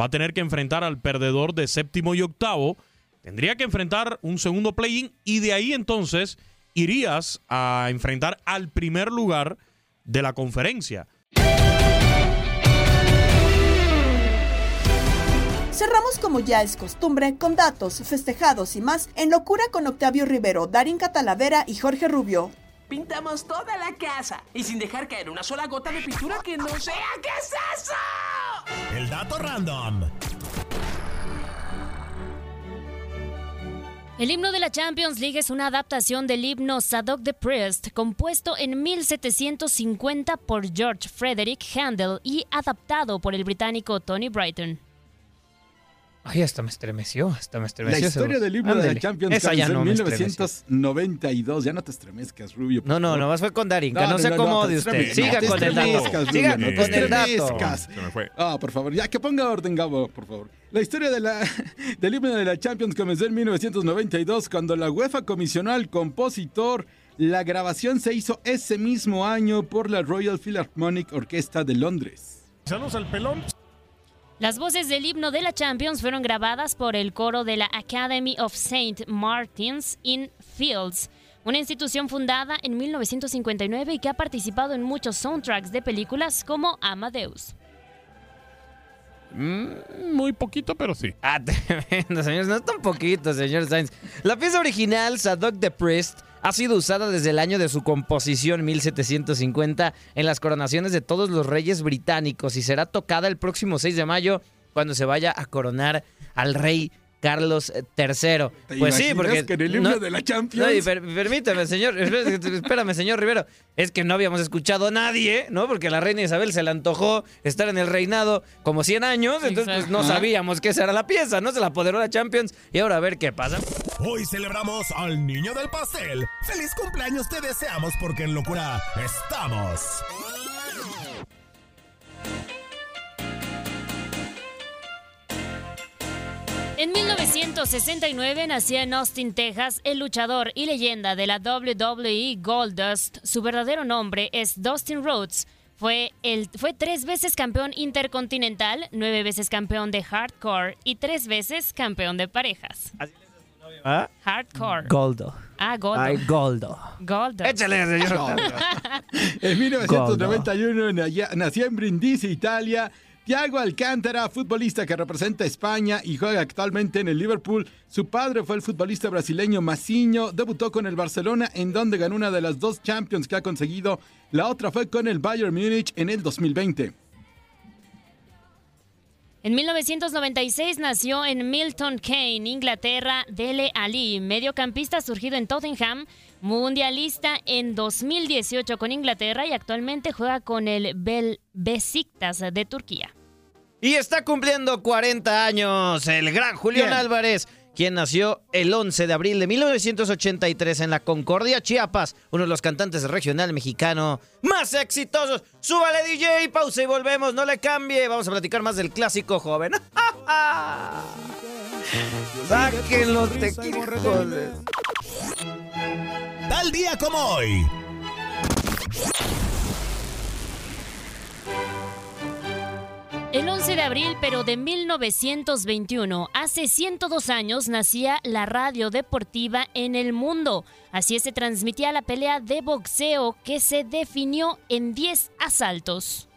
va a tener que enfrentar al perdedor de séptimo y octavo. Tendría que enfrentar un segundo play-in y de ahí entonces irías a enfrentar al primer lugar de la conferencia. Cerramos como ya es costumbre con datos, festejados y más en Locura con Octavio Rivero, Darín Catalavera y Jorge Rubio. Pintamos toda la casa y sin dejar caer una sola gota de pintura que no sea. ¿Qué es eso? El dato random. El himno de la Champions League es una adaptación del himno Sadok the Priest, compuesto en 1750 por George Frederick Handel y adaptado por el británico Tony Brighton. Ay, hasta me estremeció, hasta me La estremeció. historia del de Ándale. la Champions Esa ya no en me estremeció. 1992. Ya no te estremezcas, Rubio. No, no, favor. nomás fue con Darinka, no se acomode te usted. Siga no con el dato. Siga no con el dato. estremezcas. Se me fue. Ah, por favor, ya que ponga orden, Gabo, por favor. La historia de la, del himno de la Champions comenzó en 1992 cuando la UEFA comisionó al compositor. La grabación se hizo ese mismo año por la Royal Philharmonic Orchestra de Londres. Saludos al pelón. Las voces del himno de la Champions fueron grabadas por el coro de la Academy of St. Martin's in Fields, una institución fundada en 1959 y que ha participado en muchos soundtracks de películas como Amadeus. Mm, muy poquito, pero sí. Ah, tremendo, señores. No es tan poquito, señor Sainz. La pieza original, Sadok the Priest, ha sido usada desde el año de su composición 1750 en las coronaciones de todos los reyes británicos y será tocada el próximo 6 de mayo cuando se vaya a coronar al rey Carlos III. ¿Te Pues sí, porque... que en el himno de la Champions? No, y per- permítame, señor. Espérame, señor Rivero. Es que no habíamos escuchado a nadie, ¿no? Porque a la reina Isabel se le antojó estar en el reinado como 100 años. Entonces, pues, no sabíamos que esa era la pieza, ¿no? Se la apoderó la Champions. Y ahora a ver qué pasa. Hoy celebramos al niño del pastel. ¡Feliz cumpleaños te deseamos porque en locura estamos! En 1969 nació en Austin, Texas, el luchador y leyenda de la WWE Goldust. Su verdadero nombre es Dustin Rhodes. Fue, el, fue tres veces campeón intercontinental, nueve veces campeón de hardcore y tres veces campeón de parejas. ¿Ah? Hardcore. Goldo. Ah, Goldo. Ay, Goldo. Goldo. Échale, señor. En 1991 nació- nació en Brindisi, Italia. Thiago Alcántara, futbolista que representa a España y juega actualmente en el Liverpool. Su padre fue el futbolista brasileño Maciño. Debutó con el Barcelona, en donde ganó una de las dos Champions que ha conseguido. La otra fue con el Bayern Múnich en el 2020. En 1996 nació en Milton Keynes, Inglaterra, Dele Ali, mediocampista surgido en Tottenham, mundialista en 2018 con Inglaterra y actualmente juega con el Bel Besiktas de Turquía. Y está cumpliendo 40 años el gran Julián. Álvarez, quien nació el 11 de abril de 1983 en la Concordia, Chiapas, uno de los cantantes regional mexicano más exitosos. Súbale DJ, pausa y volvemos, no le cambie. Vamos a platicar más del clásico joven. Sáquenlo, tequilas. Tal día como hoy. El 11 de abril, pero de 1921, hace 102 años, nacía la radio deportiva en el mundo. Así se transmitía la pelea de boxeo que se definió en 10 asaltos.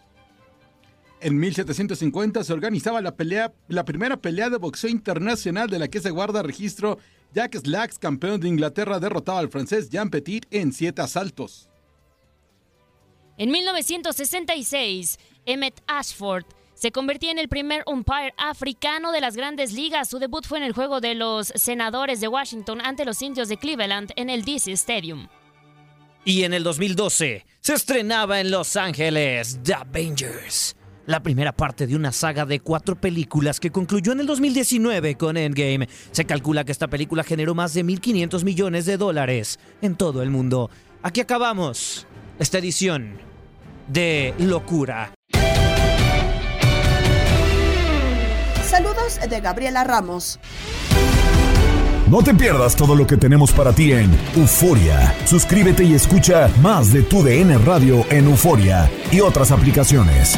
En 1750 se organizaba la pelea, la primera pelea de boxeo internacional de la que se guarda registro. Jack Slacks, campeón de Inglaterra, derrotaba al francés Jean Petit en siete asaltos. En 1966, Emmett Ashford se convertía en el primer umpire africano de las grandes ligas. Su debut fue en el juego de los senadores de Washington ante los indios de Cleveland en el DC Stadium. Y en el 2012 se estrenaba en Los Ángeles The Avengers, la primera parte de una saga de cuatro películas que concluyó en el 2019 con Endgame. Se calcula que esta película generó más de 1.500 millones de dólares en todo el mundo. Aquí acabamos esta edición de Locura. Saludos de Gabriela Ramos. No te pierdas todo lo que tenemos para ti en Euforia. Suscríbete y escucha más de tu DN Radio en Euforia y otras aplicaciones.